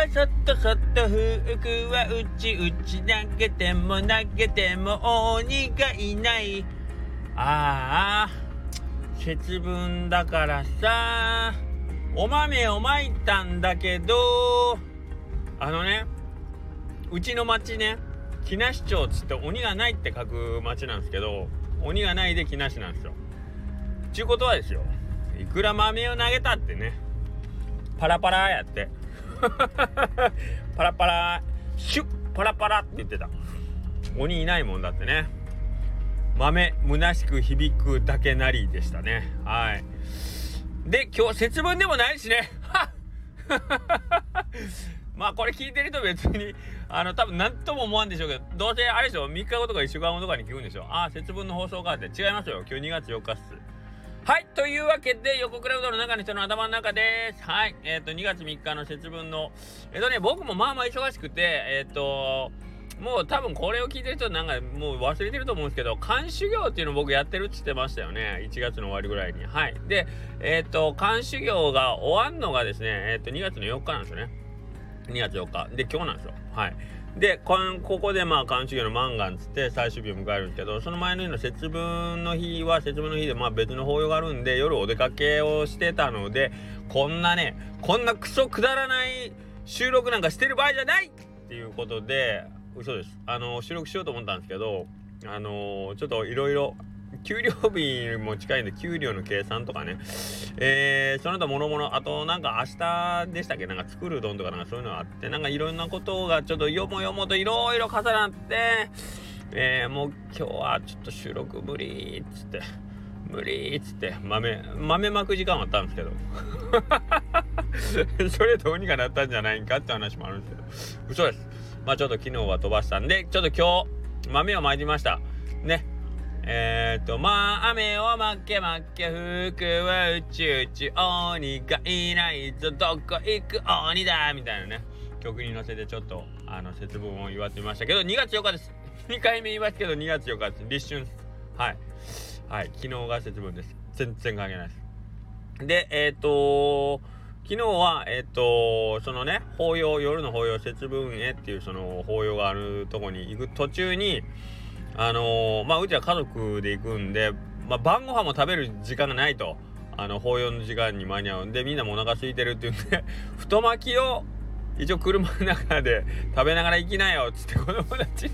はそっとそっと服はうちうち投げても投げても鬼がいない。ああ節分だからさ。お豆をまいたんだけど。あのねうちの町ね木梨町っつって鬼がないって書く町なんですけど鬼がないで木梨なんですよ。ちゅうことはですよいくら豆を投げたってねパラパラやって。パラパラシュッパラパラって言ってた。鬼いないもんだってね。豆虚しく響くだけなりでしたね。はい。で今日節分でもないしね。まあこれ聞いてる人別にあの多分何とも思わんでしょうけどどうせあれでしょ3日後とか1週間後とかに聞くんでしょああ節分の放送かって違いますよ。今日2月4日っす。はいというわけで横クラウドの中の人の頭の中ですはいえっ、ー、と2月3日の節分のえっ、ー、とね僕もまあまあ忙しくてえっ、ー、ともう多分これを聞いてる人なんかもう忘れてると思うんですけど、監修業っていうのを僕やってるって言ってましたよね。1月の終わりぐらいに。はい。で、えっ、と、監修業が終わんのがですね、えっ、と、2月の4日なんですよね。2月4日。で、今日なんですよ。はい。で、ここでまあ、監修業の満願つって最終日を迎えるんですけど、その前の日の節分の日は節分の日でまあ別の法要があるんで、夜お出かけをしてたので、こんなね、こんなクソくだらない収録なんかしてる場合じゃない！っていうことで、嘘です。あの収録しようと思ったんですけどあのちょっといろいろ給料日も近いんで給料の計算とかね。えー、その他諸々あとなんか明日でしたっけ？なんか作る丼とかなんかそういうのがあって。なんかいろんなことがちょっとよもよもといろいろ重なって。えー、もう今日はちょっと収録無理っつって。無理っつって。豆豆まく時間あったんですけど。それどうにかなったんじゃないんかって話もあるんですけど。嘘です。まあちょっと昨日は飛ばしたんで、ちょっと今日、豆をまいてみました。ね。えー、っと、まあ、雨をまけまけ、服はうちうち、鬼がいないぞ、どこ行く鬼だみたいなね、曲に乗せてちょっと、あの、節分を祝ってみましたけど、2月4日です。2回目言いますけど、2月4日です。立春です。はい。はい。昨日が節分です。全然関係ないです。で、えー、っと昨日は、えっ、と、そのね、法要、夜の法要、節分へっていうその法要があるとこに行く途中に、あのー、まあ、うちは家族で行くんで、まあ、晩ご飯も食べる時間がないと。あの、法要の時間に間に合うんで、みんなもお腹空いてるって言うんで、太巻きを、一応車の中で食べながら行きなよっつって子供たちに。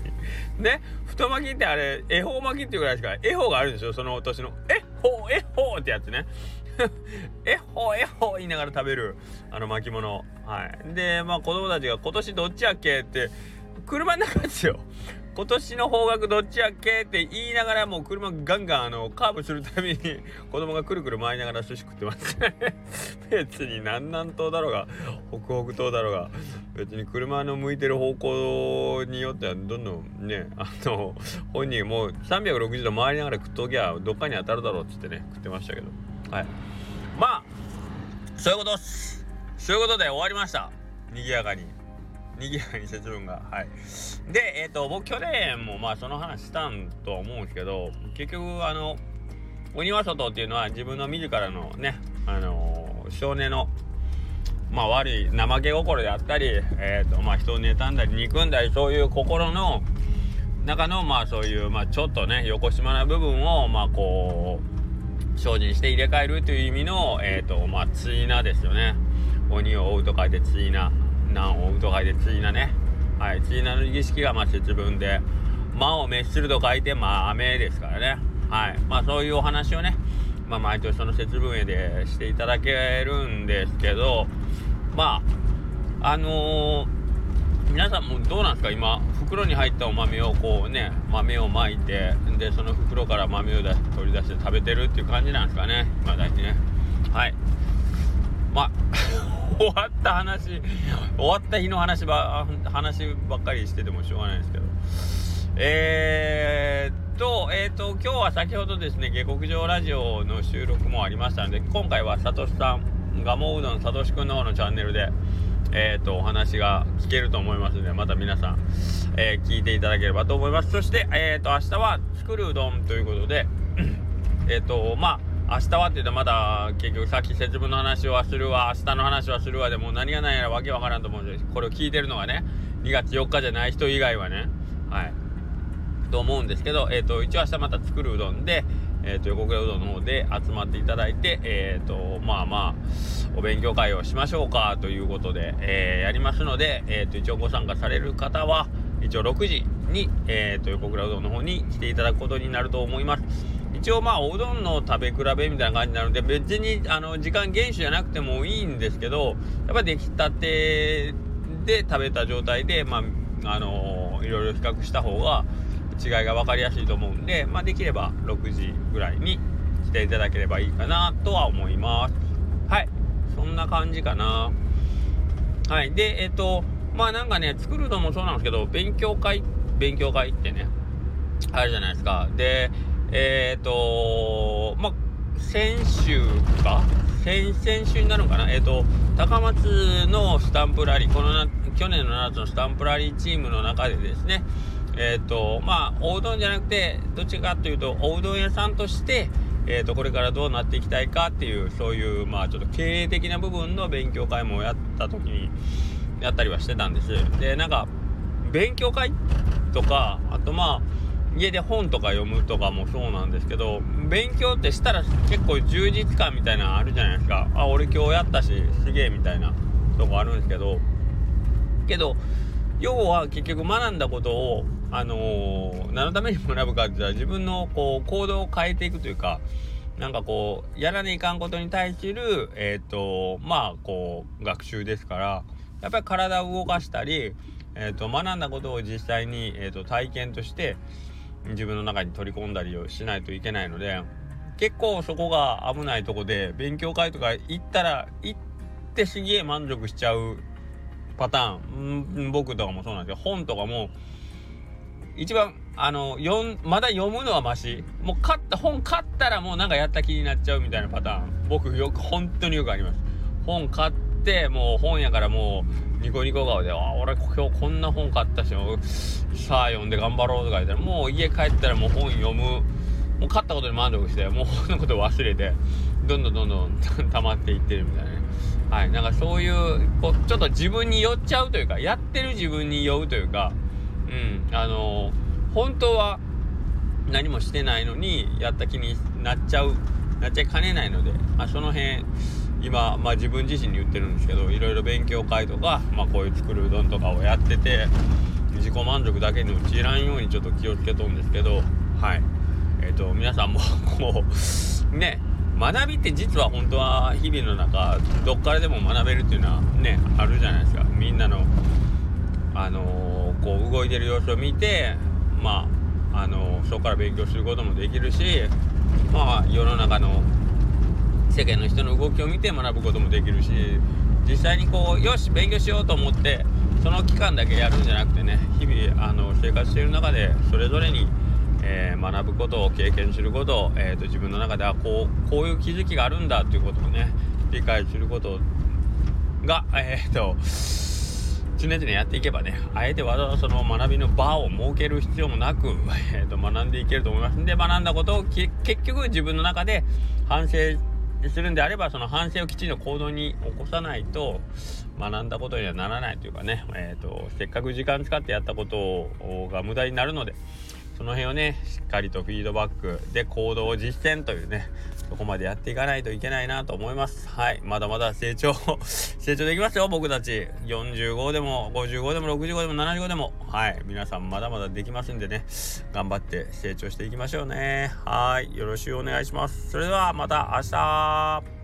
ね太巻きってあれ恵方巻きっていうぐらいしか恵方があるんですよその年の。恵方恵方ってやつね。えほえほ言いながら食べるあの巻物はい。でまあ子供たちが今年どっちやっけって車の中ですよ。今年の方角どっちやっけって言いながらもう車ガンガンあのカーブするたびに 子供がくるくる回りながら寿司食ってます。ね 別に南南東だろうが北北東だろうが別に車の向いてる方向によってはどんどんね あの本人もう360度回りながら食っときゃどっかに当たるだろうっつってね食ってましたけど。はい。まあそういうことっす。そういうことで終わりました。賑やかに。賑やかに節分がはいでえっ、ー、と僕去年もまあその話したんとは思うんですけど結局あの鬼は外っていうのは自分の自らのねあのー、少年のまあ悪い怠け心であったり、えーとまあ、人を妬んだり憎んだりそういう心の中のまあそういう、まあ、ちょっとね横島な部分をまあこう精進して入れ替えるという意味の、えーとまあ、ついなですよね。鬼を追うと書いてついな。難を追うと書いてついなね。はい、ついなの儀式がまあ節分で、魔を滅すると書いてまあ雨ですからね。はい。まあそういうお話をね、まあ毎年その節分へでしていただけるんですけど、まあ、あのー皆さんもどうなんですか？今袋に入ったお豆をこうね豆をまいてでその袋から豆を出取り出して食べてるっていう感じなんですかね？まだにねはいまあ 終わった話。終わった日の話ば話ばっかりしててもしょうがないですけど。えー、っとえー、っと今日は先ほどですね下克上ラジオの収録もありましたので今回はさとしさんガモうどんさとしくんの方のチャンネルでえーと、お話が聞けると思いますのでまた皆さん、えー、聞いていただければと思います。そして、えーと、明日は作るうどんということでえっとまあ明日はって言うとまだ結局さっき節分の話はするわ。明日の話はするわでもう何が何やらわけわからんと思うんです。これを聞いてるのがね2月4日じゃない人以外はね。はい。と思うんですけど、えーと、一応明日また作るうどんで、えーと、横倉うどんの方で集まっていただいて、えーと、まあまあお勉強会をしましょうかということで、え、やりますので、えー、と一応ご参加される方は一応6時に、えー、と横倉うどんの方に来ていただくことになると思います。一応まあおうどんの食べ比べみたいな感じなので別にあの時間厳守じゃなくてもいいんですけどやっぱ出来たてで食べた状態でまああのいろいろ比較した方が違いが分かりやすいと思うんで、まあ、できれば6時ぐらいに来ていただければいいかなとは思います。はい。そんな感じかな。はい。でえっ、とまあなんかね作るのもそうなんですけど勉強会勉強会ってねあるじゃないですか。でえっ、ー、とまあ先週か？先々週になるのかな？えっ、ー、と高松のスタンプラリーこのな去年の夏のスタンプラリーチームの中でですねえっ、ー、とまあおうどんじゃなくてどっちかというとおうどん屋さんとしてえーと、これからどうなっていきたいかっていうそういうまあちょっと経営的な部分の勉強会もやった時にやったりはしてたんです。でなんか勉強会とかあとまあ家で本とか読むとかもそうなんですけど勉強ってしたら結構充実感みたいなのあるじゃないですか。あ俺今日やったしすげえみたいなとこあるんですけど。けど要は結局学んだことをあのー、何のために学ぶかって言ったら自分のこう行動を変えていくというかなんかこうやらねいかんことに対するえっ、ー、とまあこう学習ですからやっぱり体を動かしたり、えーと、学んだことを実際に、えーと体験として自分の中に取り込んだりをしないといけないので結構そこが危ないとこで勉強会とか行ったら行ってすげえ満足しちゃうパターン僕とかもそうなんですけど本とかも一番あの読まだ読むのはマシもう買った本買ったらもうなんかやった気になっちゃうみたいなパターン僕よく本当によくあります。本買ってもう本やからもうニコニコ顔で「あ俺今日こんな本買ったしさあ読んで頑張ろう」とか言ったらもう家帰ったらもう本読む。もう買ったことに満足してもう本のこと忘れてどんどんどんどん溜まっていってるみたいなね。はいなんかそういうこうちょっと自分に酔っちゃうというかやってる自分に酔うというかうんあのー、本当は何もしてないのにやった気になっちゃうなっちゃいかねないので、まあ、その辺今、まあ、自分自身に言ってるんですけどいろいろ勉強会とか、まあ、こういう作るうどんとかをやってて自己満足だけに陥らんようにちょっと気をつけとるんですけどはい。えっ、ー、と皆さんも こうね学びって実は本当は日々の中どっからでも学べるっていうのはねあるじゃないですか。みんなのあのー、こう動いてる様子を見てまああのー、そこから勉強することもできるしまあ世の中の世間の人の動きを見て学ぶこともできるし実際にこうよし勉強しようと思ってその期間だけやるんじゃなくてね日々あの生活している中でそれぞれに、えー、学ぶことを経験することを、えーと、自分の中ではこうこういう気づきがあるんだということをね理解することがえっ、ー、と常々やっていけばねあえてわざわざその学びの場を設ける必要もなく、えーと、学んでいけると思います。んで学んだことを結局自分の中で反省するんであればその反省をきちんと行動に起こさないと学んだことにはならないというかね、えーと、せっかく時間使ってやったことが無駄になるのでその辺をねしっかりとフィードバックで行動を実践というねそこまでやっていかないといけないなと思います。はい。まだまだ成長 成長できますよ僕たち。45でも55でも65でも75でも。はい。皆さんまだまだできますんでね。頑張って成長していきましょうね。はい。よろしくお願いします。それではまた明日。